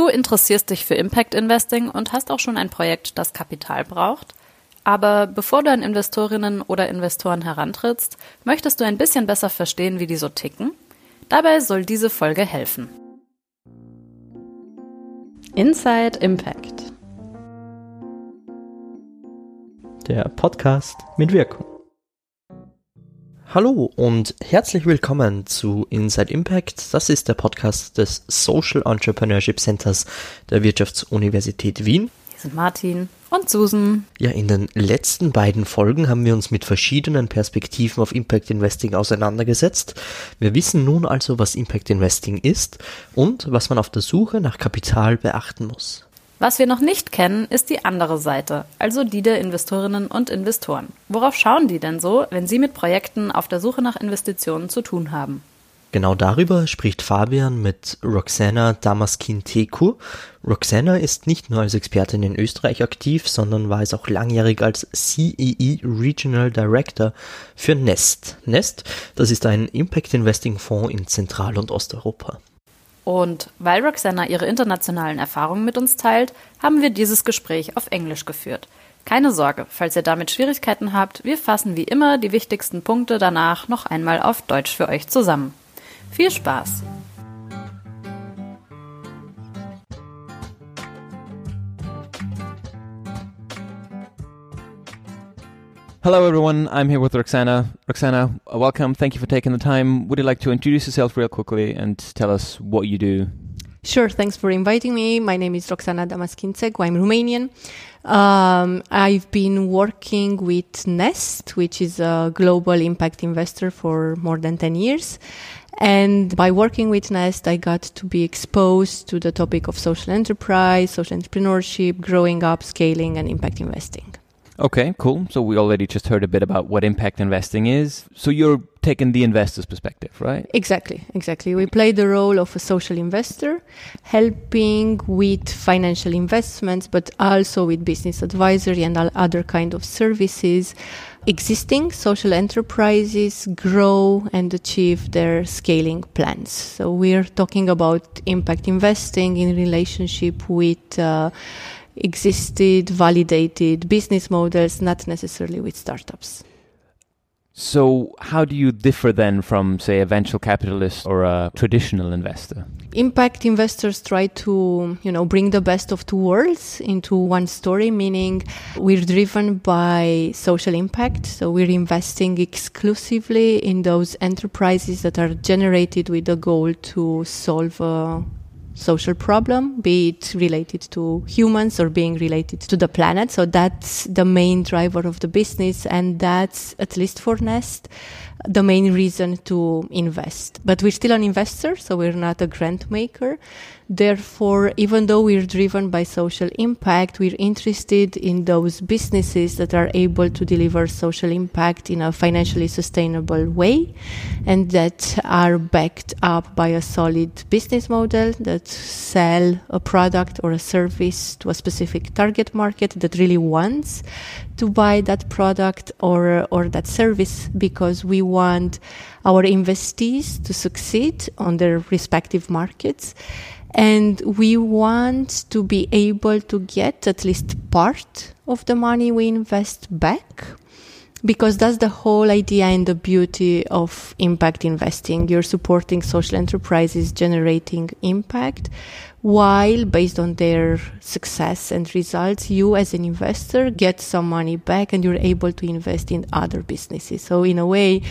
Du interessierst dich für Impact Investing und hast auch schon ein Projekt, das Kapital braucht? Aber bevor du an Investorinnen oder Investoren herantrittst, möchtest du ein bisschen besser verstehen, wie die so ticken? Dabei soll diese Folge helfen. Inside Impact. Der Podcast mit Wirkung. Hallo und herzlich willkommen zu Inside Impact. Das ist der Podcast des Social Entrepreneurship Centers der Wirtschaftsuniversität Wien. Hier sind Martin und Susan. Ja, in den letzten beiden Folgen haben wir uns mit verschiedenen Perspektiven auf Impact Investing auseinandergesetzt. Wir wissen nun also, was Impact Investing ist und was man auf der Suche nach Kapital beachten muss. Was wir noch nicht kennen, ist die andere Seite, also die der Investorinnen und Investoren. Worauf schauen die denn so, wenn sie mit Projekten auf der Suche nach Investitionen zu tun haben? Genau darüber spricht Fabian mit Roxana Damaskin-Teku. Roxana ist nicht nur als Expertin in Österreich aktiv, sondern war es auch langjährig als CEE Regional Director für Nest. Nest, das ist ein Impact Investing Fonds in Zentral- und Osteuropa. Und weil Roxana ihre internationalen Erfahrungen mit uns teilt, haben wir dieses Gespräch auf Englisch geführt. Keine Sorge, falls ihr damit Schwierigkeiten habt, wir fassen wie immer die wichtigsten Punkte danach noch einmal auf Deutsch für euch zusammen. Viel Spaß! Hello, everyone. I'm here with Roxana. Roxana, welcome. Thank you for taking the time. Would you like to introduce yourself real quickly and tell us what you do? Sure. Thanks for inviting me. My name is Roxana Damaschin-Țecu. I'm Romanian. Um, I've been working with NESsT, which is a global impact investor for more than 10 years. And by working with NESsT, I got to be exposed to the topic of social enterprise, social entrepreneurship, growing up, scaling, and impact investing. Okay, cool. So we already just heard a bit about what impact investing is. So you're taking the investor's perspective, right? Exactly, exactly. We play the role of a social investor, helping with financial investments, but also with business advisory and other kind of services. Existing social enterprises grow and achieve their scaling plans. So we're talking about impact investing in relationship with uh, existed, validated business models, not necessarily with startups. So, how do you differ then from, say, a venture capitalist or a traditional investor? Impact investors try to, you know, bring the best of two worlds into one story, meaning we're driven by social impact. So we're investing exclusively in those enterprises that are generated with the goal to solve a social problem, be it related to humans or being related to the planet. So that's the main driver of the business. And that's, at least for NESsT, the main reason to invest. But we're still an investor, so we're not a grant maker. Therefore, even though we're driven by social impact, we're interested in those businesses that are able to deliver social impact in a financially sustainable way and that are backed up by a solid business model that sell a product or a service to a specific target market that really wants to buy that product or, or that service because we want our investees to succeed on their respective markets and we want to be able to get at least part of the money we invest back because that's the whole idea and the beauty of impact investing. You're supporting social enterprises generating impact while based on their success and results, you as an investor get some money back and you're able to invest in other businesses. So in a way,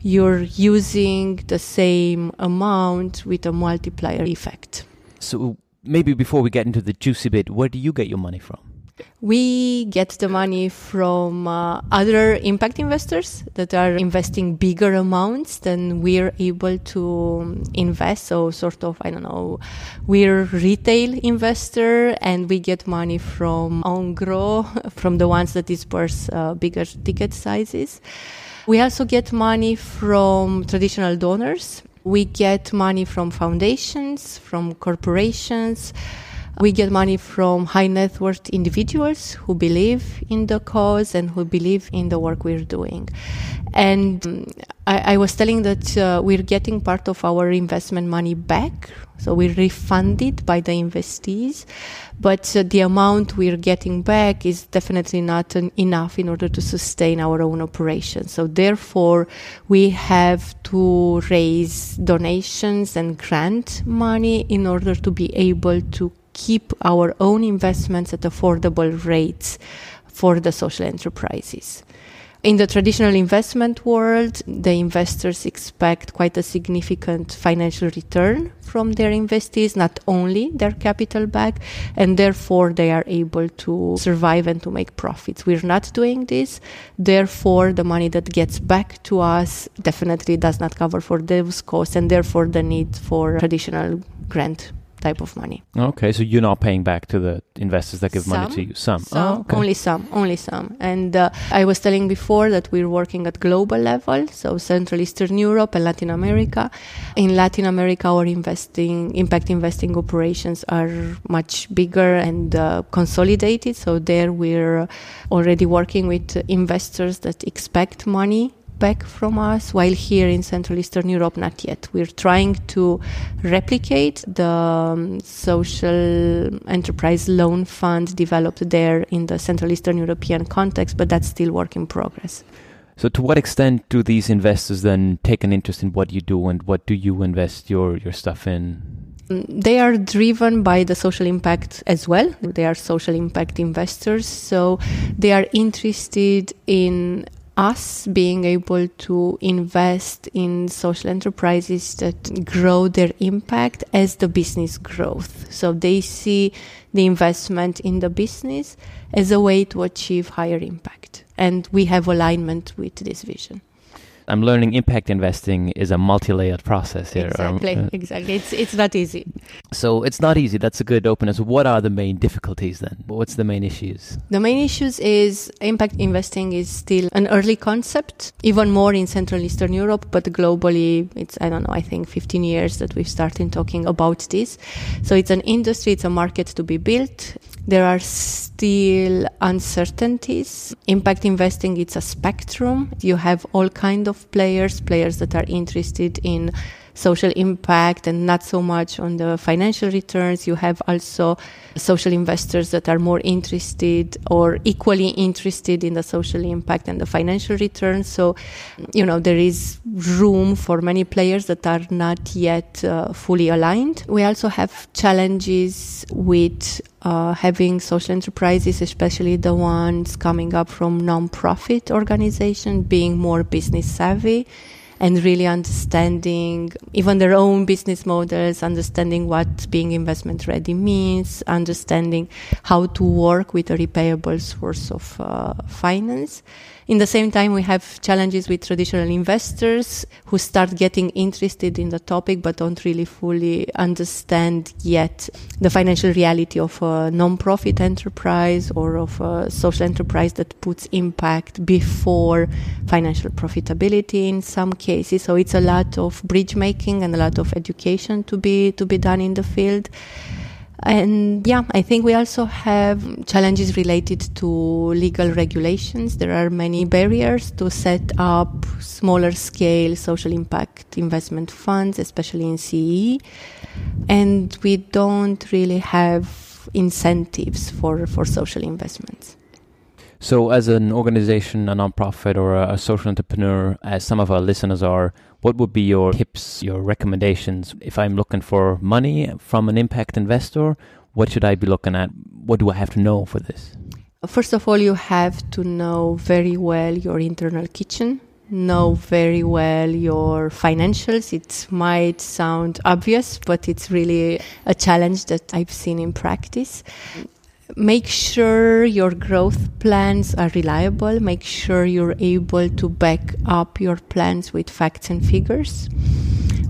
you're using the same amount with a multiplier effect. So maybe before we get into the juicy bit, where do you get your money from? We get the money from uh, other impact investors that are investing bigger amounts than we're able to invest. So, sort of, I don't know, we're retail investor and we get money from Engros, from the ones that disperse uh, bigger ticket sizes. We also get money from traditional donors we get money from foundations, from corporations. We get money from high net worth individuals who believe in the cause and who believe in the work we're doing. And I, I was telling that uh, we're getting part of our investment money back, so we're refunded by the investees, but uh, the amount we're getting back is definitely not an, enough in order to sustain our own operations. So therefore, we have to raise donations and grant money in order to be able to keep our own investments at affordable rates for the social enterprises. In the traditional investment world, the investors expect quite a significant financial return from their investees, not only their capital back, and therefore they are able to survive and to make profits. We're not doing this. Therefore, the money that gets back to us definitely does not cover for those costs, and therefore the need for traditional grant type of money. Okay, so you're not paying back to the investors that give Some. money to you. Some. Some, Oh, okay. only some, only some. And uh, I was telling before that we're working at global level, so Central Eastern Europe and Latin America. In Latin America, our investing, impact investing operations are much bigger and uh, consolidated. So there we're already working with investors that expect money back from us while here in central eastern europe not yet we're trying to replicate the um, social enterprise loan fund developed there in the central eastern european context but that's still work in progress So, to what extent do these investors then take an interest in what you do, and what do you invest your your stuff in? Mm, they are driven by the social impact as well. They are social impact investors, so they are interested in us being able to invest in social enterprises that grow their impact as the business growth. So they see the investment in the business as a way to achieve higher impact. And we have alignment with this vision. I'm learning impact investing is a multi-layered process here. um, Exactly, uh, exactly. It's it's not easy. so it's not easy. That's a good opener. So, what are the main difficulties then? What's the main issues? The main issues is impact investing is still an early concept, even more in Central Eastern Europe, but globally it's, I don't know, I think 15 years that we've started talking about this. So it's an industry, it's a market to be built. There are still uncertainties. Impact investing, it's a spectrum. You have all kind of players, players that are interested in social impact and not so much on the financial returns. You have also social investors that are more interested or equally interested in the social impact and the financial returns. So, you know, there is room for many players that are not yet uh, fully aligned. We also have challenges with uh, having social enterprises, especially the ones coming up from non-profit organizations, being more business savvy and really understanding even their own business models, understanding what being investment ready means, understanding how to work with a repayable source of uh, finance. In the same time, we have challenges with traditional investors who start getting interested in the topic but don't really fully understand yet the financial reality of a non-profit enterprise or of a social enterprise that puts impact before financial profitability in some cases. So it's a lot of bridge making and a lot of education to be to be done in the field. And yeah, I think we also have challenges related to legal regulations. There are many barriers to set up smaller scale social impact investment funds, especially in CE. And we don't really have incentives for, for social investments. So, as an organization, a nonprofit, or a, social entrepreneur, as some of our listeners are, what would be your tips, your recommendations? If I'm looking for money from an impact investor, what should I be looking at? What do I have to know for this? First of all, you have to know very well your internal kitchen, know very well your financials. It might sound obvious, but it's really a challenge that I've seen in practice. Make sure your growth plans are reliable. Make sure you're able to back up your plans with facts and figures.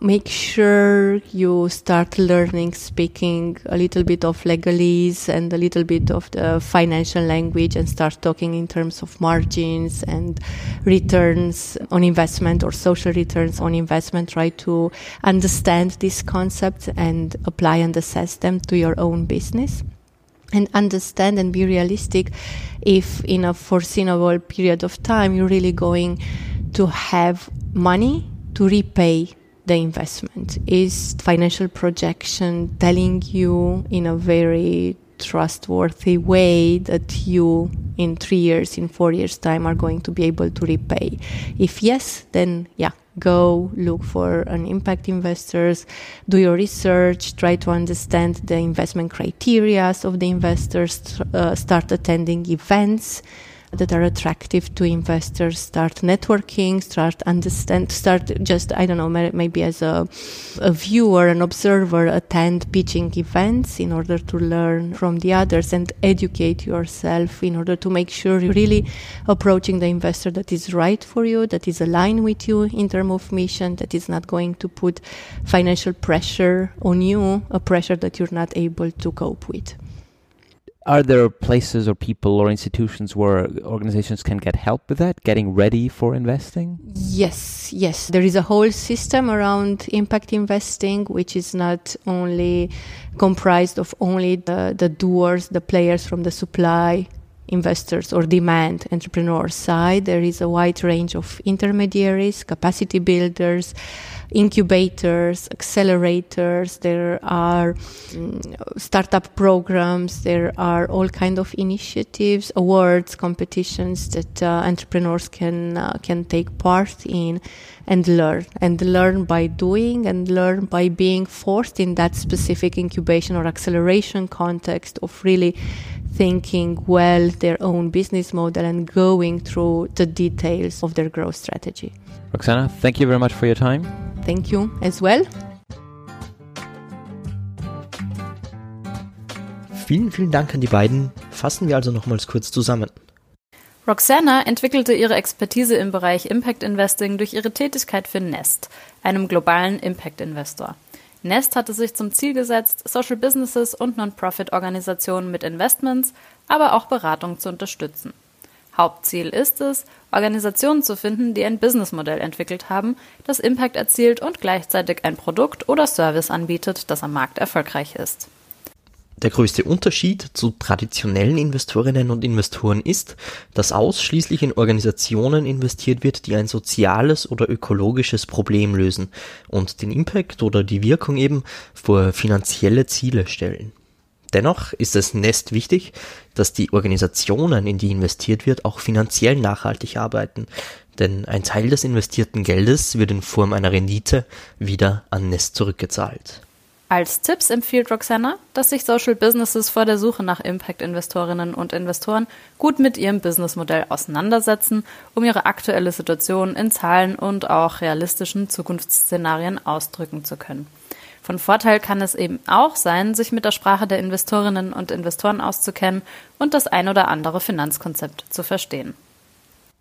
Make sure you start learning speaking a little bit of legalese and a little bit of the financial language and start talking in terms of margins and returns on investment or social returns on investment. Try to understand these concepts and apply and assess them to your own business and understand and be realistic if in a foreseeable period of time you're really going to have money to repay the investment. Is financial projection telling you in a very trustworthy way that you in three years, in four years' time, are going to be able to repay? If yes, then yeah, go look for an impact investors, do your research, try to understand the investment criteria of the investors, uh, start attending events that are attractive to investors start networking start understand start just i don't know maybe as a, a viewer an observer attend pitching events in order to learn from the others and educate yourself in order to make sure you're really approaching the investor that is right for you that is aligned with you in terms of mission that is not going to put financial pressure on you a pressure that you're not able to cope with are there places or people or institutions where organizations can get help with that, getting ready for investing? Yes, yes. There is a whole system around impact investing, which is not only comprised of only the, the doers, the players from the supply investors or demand entrepreneur side. There is a wide range of intermediaries, capacity builders, incubators, accelerators. There are um, startup programs. There are all kind of initiatives, awards, competitions that uh, entrepreneurs can uh, can take part in and learn and learn by doing and learn by being forced in that specific incubation or acceleration context of really thinking well their own business model and going through the details of their growth strategy. Roxana, thank you very much for your time. Thank you as well. Vielen, vielen Dank an die beiden. Fassen wir also nochmals kurz zusammen. Roxana entwickelte ihre Expertise im Bereich Impact Investing durch ihre Tätigkeit für Nest, einem globalen Impact Investor. Nest hatte sich zum Ziel gesetzt, Social Businesses und Non-Profit-Organisationen mit Investments, aber auch Beratung zu unterstützen. Hauptziel ist es, Organisationen zu finden, die ein Businessmodell entwickelt haben, das Impact erzielt und gleichzeitig ein Produkt oder Service anbietet, das am Markt erfolgreich ist. Der größte Unterschied zu traditionellen Investorinnen und Investoren ist, dass ausschließlich in Organisationen investiert wird, die ein soziales oder ökologisches Problem lösen und den Impact oder die Wirkung eben vor finanzielle Ziele stellen. Dennoch ist es Nest wichtig, dass die Organisationen, in die investiert wird, auch finanziell nachhaltig arbeiten, denn ein Teil des investierten Geldes wird in Form einer Rendite wieder an Nest zurückgezahlt. Als Tipps empfiehlt Roxana, dass sich Social Businesses vor der Suche nach Impact-Investorinnen und Investoren gut mit ihrem Businessmodell auseinandersetzen, um ihre aktuelle Situation in Zahlen und auch realistischen Zukunftsszenarien ausdrücken zu können. Von Vorteil kann es eben auch sein, sich mit der Sprache der Investorinnen und Investoren auszukennen und das ein oder andere Finanzkonzept zu verstehen.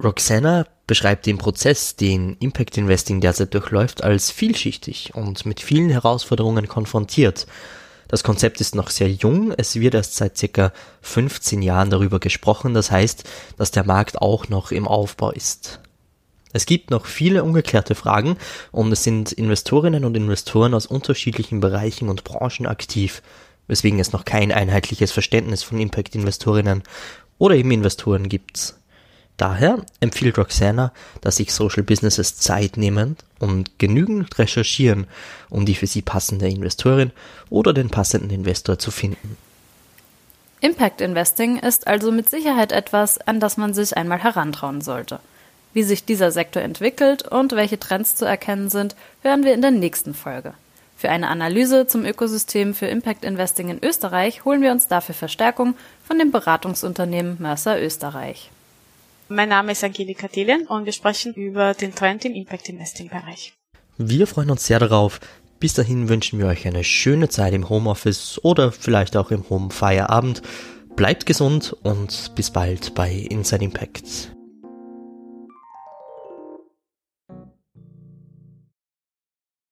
Roxana beschreibt den Prozess, den Impact Investing derzeit durchläuft, als vielschichtig und mit vielen Herausforderungen konfrontiert. Das Konzept ist noch sehr jung, es wird erst seit circa 15 Jahren darüber gesprochen, das heißt, dass der Markt auch noch im Aufbau ist. Es gibt noch viele ungeklärte Fragen und es sind Investorinnen und Investoren aus unterschiedlichen Bereichen und Branchen aktiv, weswegen es noch kein einheitliches Verständnis von Impact-Investorinnen oder eben Investoren gibt. Daher empfiehlt Roxana, dass sich Social Businesses Zeit nehmen und genügend recherchieren, um die für sie passende Investorin oder den passenden Investor zu finden. Impact Investing ist also mit Sicherheit etwas, an das man sich einmal herantrauen sollte. Wie sich dieser Sektor entwickelt und welche Trends zu erkennen sind, hören wir in der nächsten Folge. Für eine Analyse zum Ökosystem für Impact Investing in Österreich holen wir uns dafür Verstärkung von dem Beratungsunternehmen Mercer Österreich. Mein Name ist Angelika Delian und wir sprechen über den Trend im Impact Investing Bereich. Wir freuen uns sehr darauf. Bis dahin wünschen wir euch eine schöne Zeit im Homeoffice oder vielleicht auch im Home Feierabend. Bleibt gesund und bis bald bei Inside Impact.